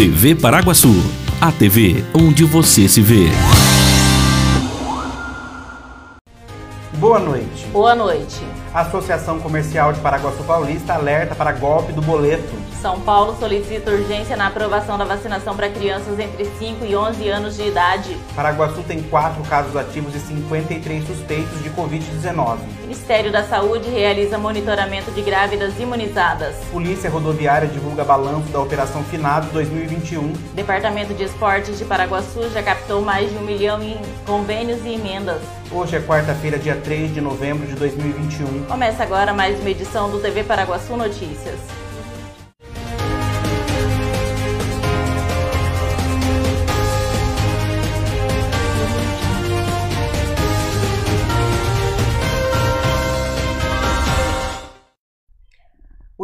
TV Paraguaçu, a TV onde você se vê. Boa noite. Boa noite. A Associação Comercial de Paraguaçu Paulista alerta para golpe do boleto. São Paulo solicita urgência na aprovação da vacinação para crianças entre 5 e 11 anos de idade. Paraguaçu tem quatro casos ativos e 53 suspeitos de Covid-19. Ministério da Saúde realiza monitoramento de grávidas imunizadas. Polícia Rodoviária divulga balanço da Operação Finados 2021. Departamento de Esportes de Paraguaçu já captou mais de um milhão em convênios e emendas. Hoje é quarta-feira, dia 3 de novembro de 2021. Começa agora mais uma edição do TV Paraguaçu Notícias.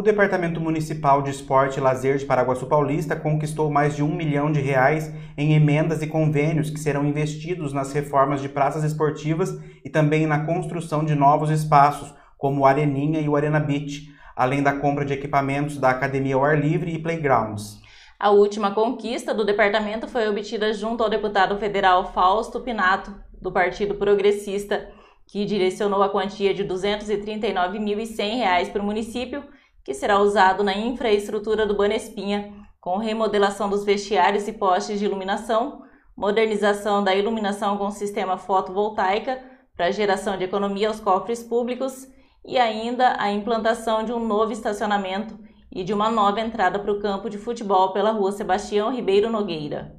Departamento Municipal de Esporte e Lazer de Paraguaçu Paulista conquistou mais de um milhão de reais em emendas e convênios que serão investidos nas reformas de praças esportivas e também na construção de novos espaços, como o Areninha e o Arena Beach, além da compra de equipamentos da Academia ao Ar Livre e Playgrounds. A última conquista do departamento foi obtida junto ao deputado federal Fausto Pinato, do Partido Progressista, que direcionou a quantia de R$ 239.100 para o município que será usado na infraestrutura do Banespinha, com remodelação dos vestiários e postes de iluminação, modernização da iluminação com sistema fotovoltaica para geração de economia aos cofres públicos e ainda a implantação de um novo estacionamento e de uma nova entrada para o campo de futebol pela rua Sebastião Ribeiro Nogueira.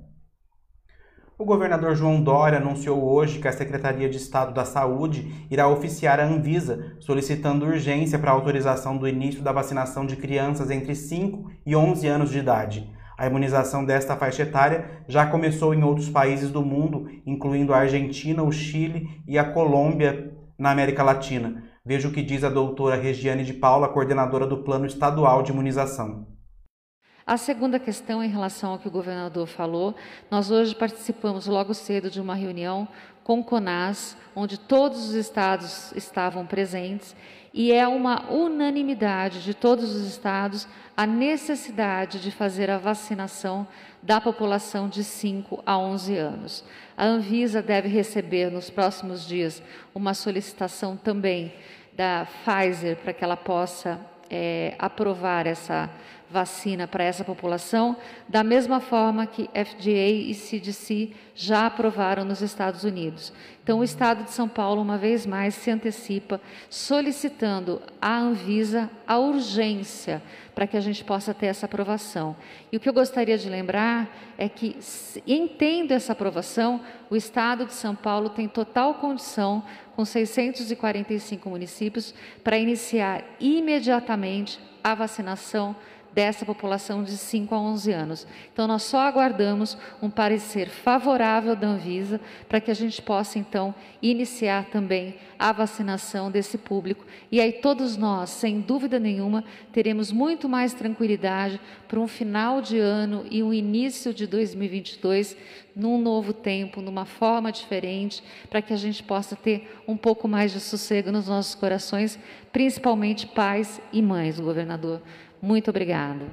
O governador João Dória anunciou hoje que a Secretaria de Estado da Saúde irá oficiar a Anvisa, solicitando urgência para a autorização do início da vacinação de crianças entre 5 e 11 anos de idade. A imunização desta faixa etária já começou em outros países do mundo, incluindo a Argentina, o Chile e a Colômbia na América Latina. Veja o que diz a doutora Regiane de Paula, coordenadora do Plano Estadual de Imunização. A segunda questão, em relação ao que o governador falou, nós hoje participamos logo cedo de uma reunião com o CONAS, onde todos os estados estavam presentes, e é uma unanimidade de todos os estados a necessidade de fazer a vacinação da população de 5 a 11 anos. A Anvisa deve receber nos próximos dias uma solicitação também da Pfizer para que ela possa é, aprovar essa vacina para essa população, da mesma forma que FDA e CDC já aprovaram nos Estados Unidos. Então, o Estado de São Paulo, uma vez mais, se antecipa, solicitando à Anvisa a urgência para que a gente possa ter essa aprovação. E o que eu gostaria de lembrar é que, entendo essa aprovação, o Estado de São Paulo tem total condição, com 645 municípios, para iniciar imediatamente a vacinação dessa população de 5 a 11 anos. Então, nós só aguardamos um parecer favorável da Anvisa para que a gente possa, então, iniciar também a vacinação desse público. E aí, todos nós, sem dúvida nenhuma, teremos muito mais tranquilidade para um final de ano e um início de 2022 num novo tempo, numa forma diferente, para que a gente possa ter um pouco mais de sossego nos nossos corações, principalmente pais e mães, governador. Muito obrigada.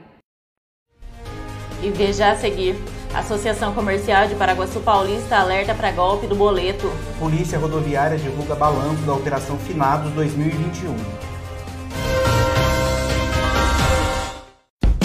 E veja a seguir. Associação Comercial de Paraguaçu Paulista alerta para golpe do boleto. Polícia Rodoviária divulga balanço da Operação Finados 2021.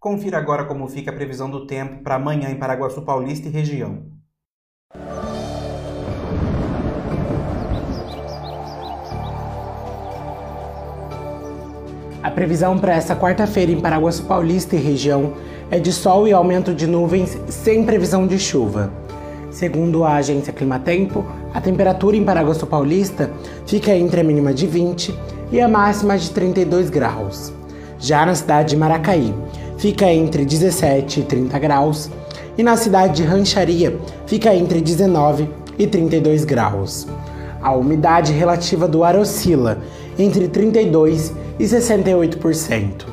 Confira agora como fica a previsão do tempo para amanhã em Paraguaçu Paulista e região. A previsão para esta quarta-feira em Paraguaçu Paulista e região é de sol e aumento de nuvens sem previsão de chuva. Segundo a agência Climatempo, a temperatura em Paraguaçu Paulista fica entre a mínima de 20 e a máxima de 32 graus. Já na cidade de Maracaí, fica entre 17 e 30 graus, e na cidade de Rancharia fica entre 19 e 32 graus. A umidade relativa do ar oscila entre 32 e 68%.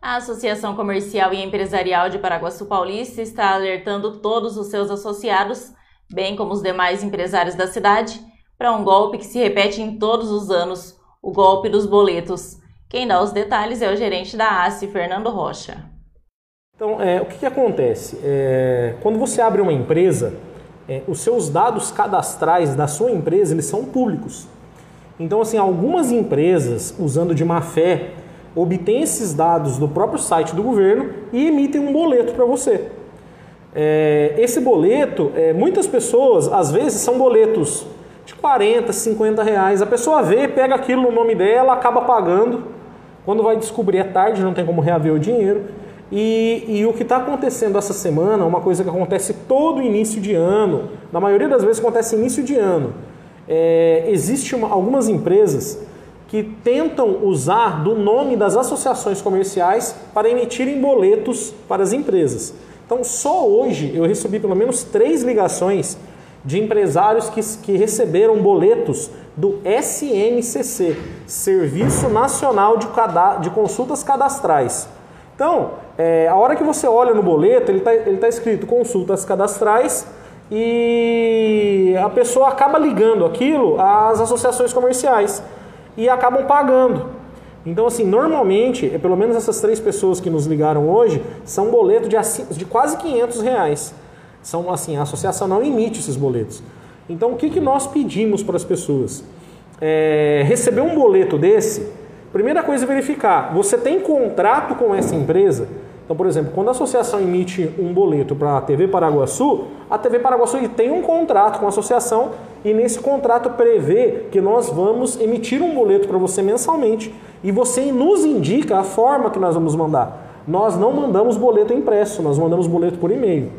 A Associação Comercial e Empresarial de Paraguaçu Paulista está alertando todos os seus associados, bem como os demais empresários da cidade, para um golpe que se repete em todos os anos, o golpe dos boletos. Quem dá os detalhes é o gerente da ACE, Fernando Rocha. Então, é, o que, que acontece? É, quando você abre uma empresa, é, os seus dados cadastrais da sua empresa eles são públicos. Então, assim, algumas empresas, usando de má fé, obtêm esses dados do próprio site do governo e emitem um boleto para você. É, esse boleto, é, muitas pessoas, às vezes, são boletos de 40, 50 reais. A pessoa vê, pega aquilo no nome dela, acaba pagando quando vai descobrir é tarde, não tem como reaver o dinheiro. E, e o que está acontecendo essa semana, uma coisa que acontece todo início de ano, na maioria das vezes acontece início de ano. É, Existem algumas empresas que tentam usar do nome das associações comerciais para emitirem boletos para as empresas. Então, só hoje eu recebi pelo menos três ligações de empresários que, que receberam boletos do SNCC, Serviço Nacional de, de Consultas Cadastrais. Então, é, a hora que você olha no boleto, ele está ele tá escrito consultas cadastrais e a pessoa acaba ligando aquilo às associações comerciais e acabam pagando. Então, assim, normalmente, é pelo menos essas três pessoas que nos ligaram hoje, são boletos de, de quase 500 reais. São assim, a associação não emite esses boletos. Então, o que, que nós pedimos para as pessoas? É, receber um boleto desse, primeira coisa é verificar, você tem contrato com essa empresa? Então, por exemplo, quando a associação emite um boleto para a TV Paraguaçu, a TV Paraguaçu tem um contrato com a associação e nesse contrato prevê que nós vamos emitir um boleto para você mensalmente e você nos indica a forma que nós vamos mandar. Nós não mandamos boleto impresso, nós mandamos boleto por e-mail.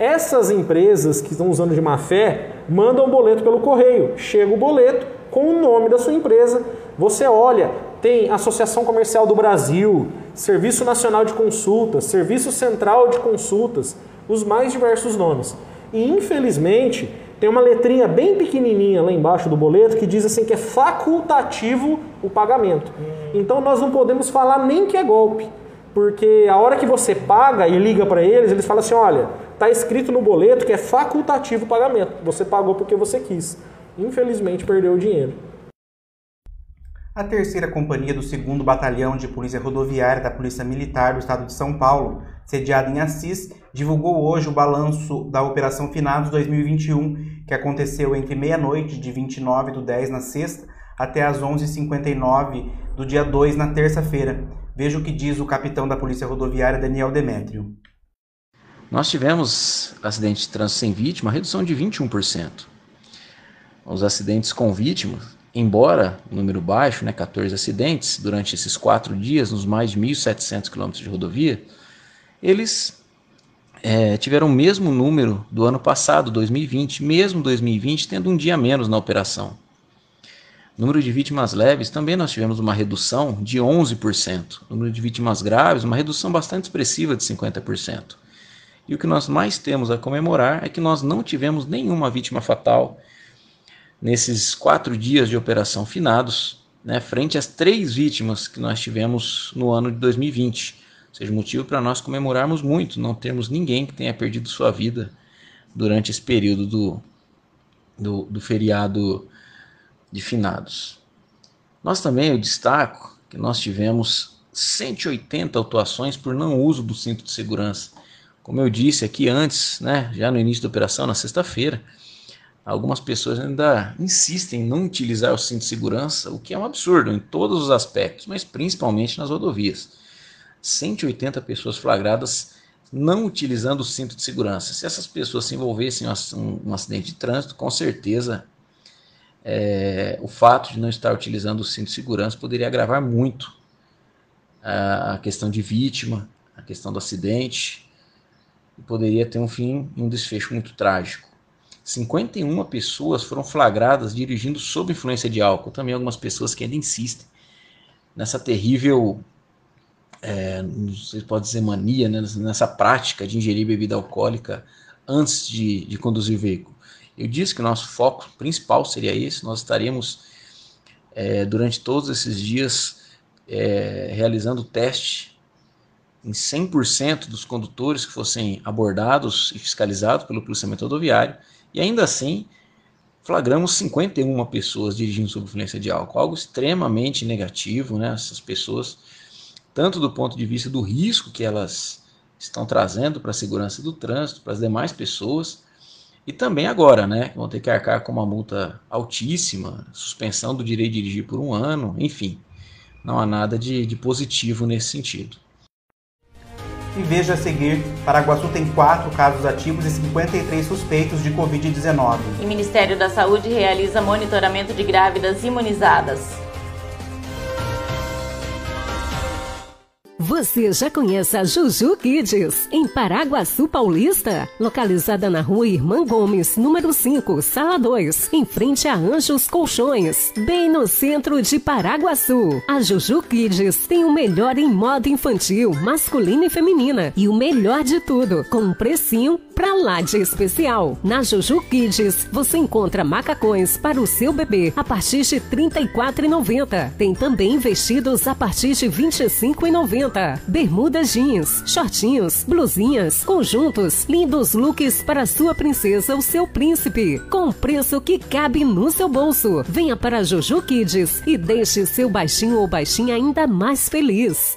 Essas empresas que estão usando de má fé mandam um boleto pelo correio. Chega o boleto com o nome da sua empresa. Você olha, tem Associação Comercial do Brasil, Serviço Nacional de Consultas, Serviço Central de Consultas, os mais diversos nomes. E infelizmente tem uma letrinha bem pequenininha lá embaixo do boleto que diz assim que é facultativo o pagamento. Então nós não podemos falar nem que é golpe, porque a hora que você paga e liga para eles, eles falam assim: olha, está escrito no boleto que é facultativo o pagamento. Você pagou porque você quis. Infelizmente, perdeu o dinheiro. A terceira companhia do 2 Batalhão de Polícia Rodoviária da Polícia Militar do Estado de São Paulo, sediada em Assis, divulgou hoje o balanço da Operação Finados 2021, que aconteceu entre meia-noite de 29 do 10 na sexta até as 11h59 do dia 2 na terça-feira. Veja o que diz o capitão da Polícia Rodoviária, Daniel Demétrio. Nós tivemos acidentes de trânsito sem vítima, redução de 21%. Os acidentes com vítimas, embora número baixo, né, 14 acidentes, durante esses quatro dias, nos mais de 1.700 quilômetros de rodovia, eles é, tiveram o mesmo número do ano passado, 2020, mesmo 2020 tendo um dia menos na operação. Número de vítimas leves, também nós tivemos uma redução de 11%. Número de vítimas graves, uma redução bastante expressiva de 50%. E o que nós mais temos a comemorar é que nós não tivemos nenhuma vítima fatal nesses quatro dias de operação finados, né, frente às três vítimas que nós tivemos no ano de 2020. Ou seja, motivo para nós comemorarmos muito, não temos ninguém que tenha perdido sua vida durante esse período do, do, do feriado de finados. Nós também, eu destaco que nós tivemos 180 autuações por não uso do cinto de segurança. Como eu disse aqui antes, né, já no início da operação, na sexta-feira, algumas pessoas ainda insistem em não utilizar o cinto de segurança, o que é um absurdo em todos os aspectos, mas principalmente nas rodovias. 180 pessoas flagradas não utilizando o cinto de segurança. Se essas pessoas se envolvessem em um, acidente de trânsito, com certeza é, o fato de não estar utilizando o cinto de segurança poderia agravar muito a questão de vítima, a questão do acidente, e poderia ter um fim e um desfecho muito trágico. 51 pessoas foram flagradas dirigindo sob influência de álcool. Também algumas pessoas que ainda insistem nessa terrível, é, não sei se pode dizer mania, né, nessa prática de ingerir bebida alcoólica antes de, de conduzir veículo. Eu disse que o nosso foco principal seria esse, nós estaríamos é, durante todos esses dias é, realizando o teste em 100% dos condutores que fossem abordados e fiscalizados pelo policiamento rodoviário, e ainda assim flagramos 51 pessoas dirigindo sob influência de álcool, algo extremamente negativo, né? Essas pessoas, tanto do ponto de vista do risco que elas estão trazendo para a segurança do trânsito, para as demais pessoas, e também agora, né, vão ter que arcar com uma multa altíssima, suspensão do direito de dirigir por um ano, enfim, não há nada de, de positivo nesse sentido. E veja a seguir, Paraguaçu tem quatro casos ativos e 53 suspeitos de Covid-19. O Ministério da Saúde realiza monitoramento de grávidas imunizadas. Você já conhece a Juju Kids, em Paraguaçu Paulista? Localizada na rua Irmã Gomes, número 5, sala 2, em frente a Anjos Colchões, bem no centro de Paraguaçu. A Juju Kids tem o melhor em moda infantil, masculina e feminina. E o melhor de tudo, com um precinho pra lá de especial. Na Juju Kids, você encontra macacões para o seu bebê a partir de R$ 34,90. Tem também vestidos a partir de R$ 25,90 bermudas jeans, shortinhos, blusinhas, conjuntos, lindos looks para sua princesa ou seu príncipe, com preço que cabe no seu bolso. Venha para Juju Kids e deixe seu baixinho ou baixinha ainda mais feliz.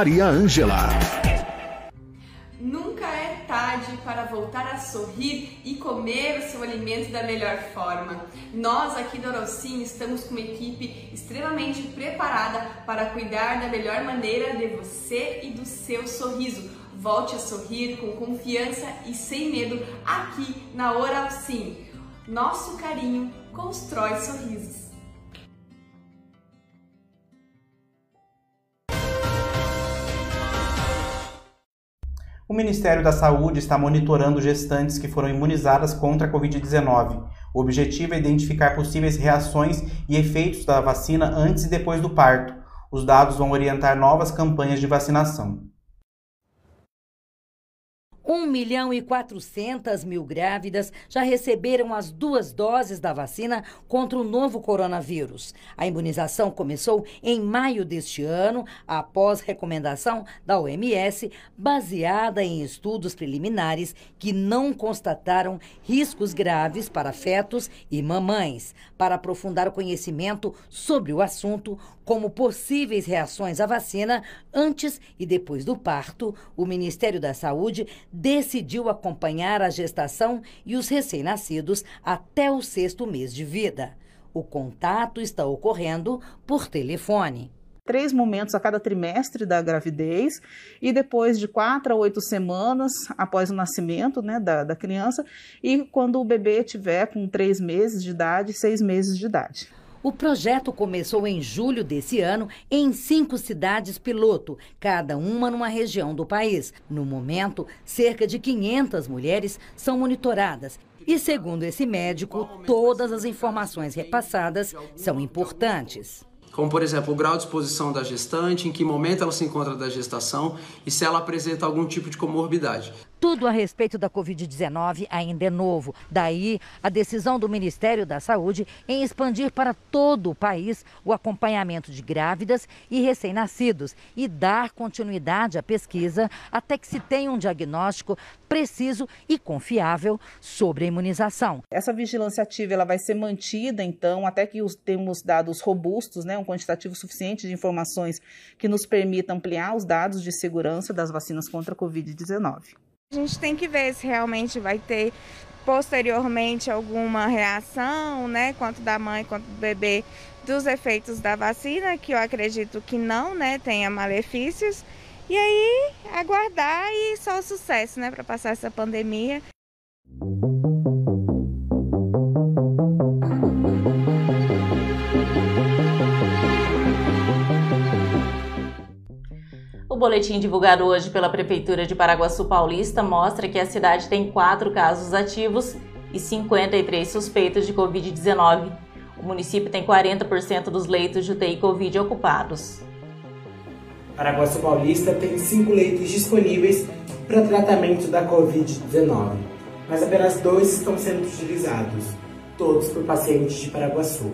Maria Ângela. Nunca é tarde para voltar a sorrir e comer o seu alimento da melhor forma. Nós aqui do Orocim estamos com uma equipe extremamente preparada para cuidar da melhor maneira de você e do seu sorriso. Volte a sorrir com confiança e sem medo aqui na Oral Sim. Nosso carinho constrói sorrisos. O Ministério da Saúde está monitorando gestantes que foram imunizadas contra a Covid-19. O objetivo é identificar possíveis reações e efeitos da vacina antes e depois do parto. Os dados vão orientar novas campanhas de vacinação. 1 milhão e 400 mil grávidas já receberam as duas doses da vacina contra o novo coronavírus. A imunização começou em maio deste ano, após recomendação da OMS, baseada em estudos preliminares que não constataram riscos graves para fetos e mamães. Para aprofundar o conhecimento sobre o assunto, como possíveis reações à vacina antes e depois do parto, o Ministério da Saúde decidiu acompanhar a gestação e os recém-nascidos até o sexto mês de vida. O contato está ocorrendo por telefone três momentos a cada trimestre da gravidez e depois de quatro a oito semanas após o nascimento né, da, da criança e quando o bebê tiver com três meses de idade, seis meses de idade. O projeto começou em julho desse ano em cinco cidades piloto, cada uma numa região do país. No momento, cerca de 500 mulheres são monitoradas. E, segundo esse médico, todas as informações repassadas são importantes como por exemplo o grau de exposição da gestante, em que momento ela se encontra da gestação e se ela apresenta algum tipo de comorbidade. Tudo a respeito da Covid-19 ainda é novo. Daí a decisão do Ministério da Saúde em expandir para todo o país o acompanhamento de grávidas e recém-nascidos e dar continuidade à pesquisa até que se tenha um diagnóstico preciso e confiável sobre a imunização. Essa vigilância ativa ela vai ser mantida, então, até que os, temos dados robustos, né, um quantitativo suficiente de informações que nos permita ampliar os dados de segurança das vacinas contra a Covid-19. A gente tem que ver se realmente vai ter posteriormente alguma reação, né, quanto da mãe quanto do bebê, dos efeitos da vacina, que eu acredito que não, né, tenha malefícios. E aí aguardar e só sucesso, né, para passar essa pandemia. Boletim divulgado hoje pela Prefeitura de Paraguaçu Paulista mostra que a cidade tem quatro casos ativos e 53 suspeitos de Covid-19. O município tem 40% dos leitos de UTI Covid ocupados. Paraguaçu Paulista tem cinco leitos disponíveis para tratamento da Covid-19, mas apenas dois estão sendo utilizados, todos por pacientes de Paraguaçu.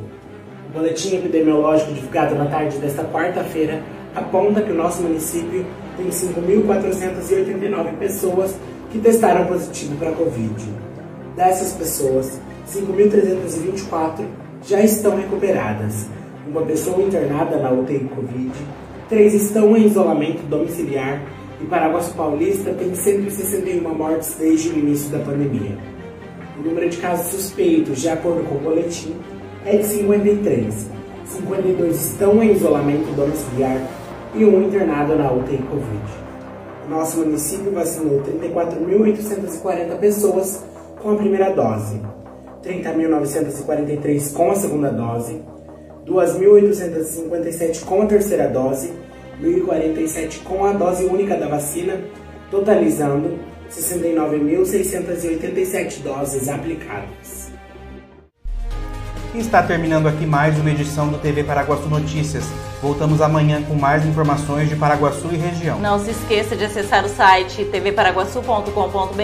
O boletim epidemiológico divulgado na tarde desta quarta-feira aponta que o nosso município tem 5.489 pessoas que testaram positivo para a Covid. Dessas pessoas, 5.324 já estão recuperadas. Uma pessoa internada na UTI Covid, três estão em isolamento domiciliar e Paraguaçu Paulista tem 161 mortes desde o início da pandemia. O número de casos suspeitos, de acordo com o boletim, é de 53. 52 estão em isolamento domiciliar e um internado na UTI Covid. Nosso município vacinou 34.840 pessoas com a primeira dose, 30.943 com a segunda dose, 2.857 com a terceira dose, 1.047 com a dose única da vacina, totalizando 69.687 doses aplicadas. Está terminando aqui mais uma edição do TV Paraguaçu Notícias. Voltamos amanhã com mais informações de Paraguaçu e região. Não se esqueça de acessar o site tvparaguaçu.com.br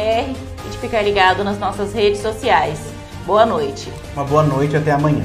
e de ficar ligado nas nossas redes sociais. Boa noite. Uma boa noite e até amanhã.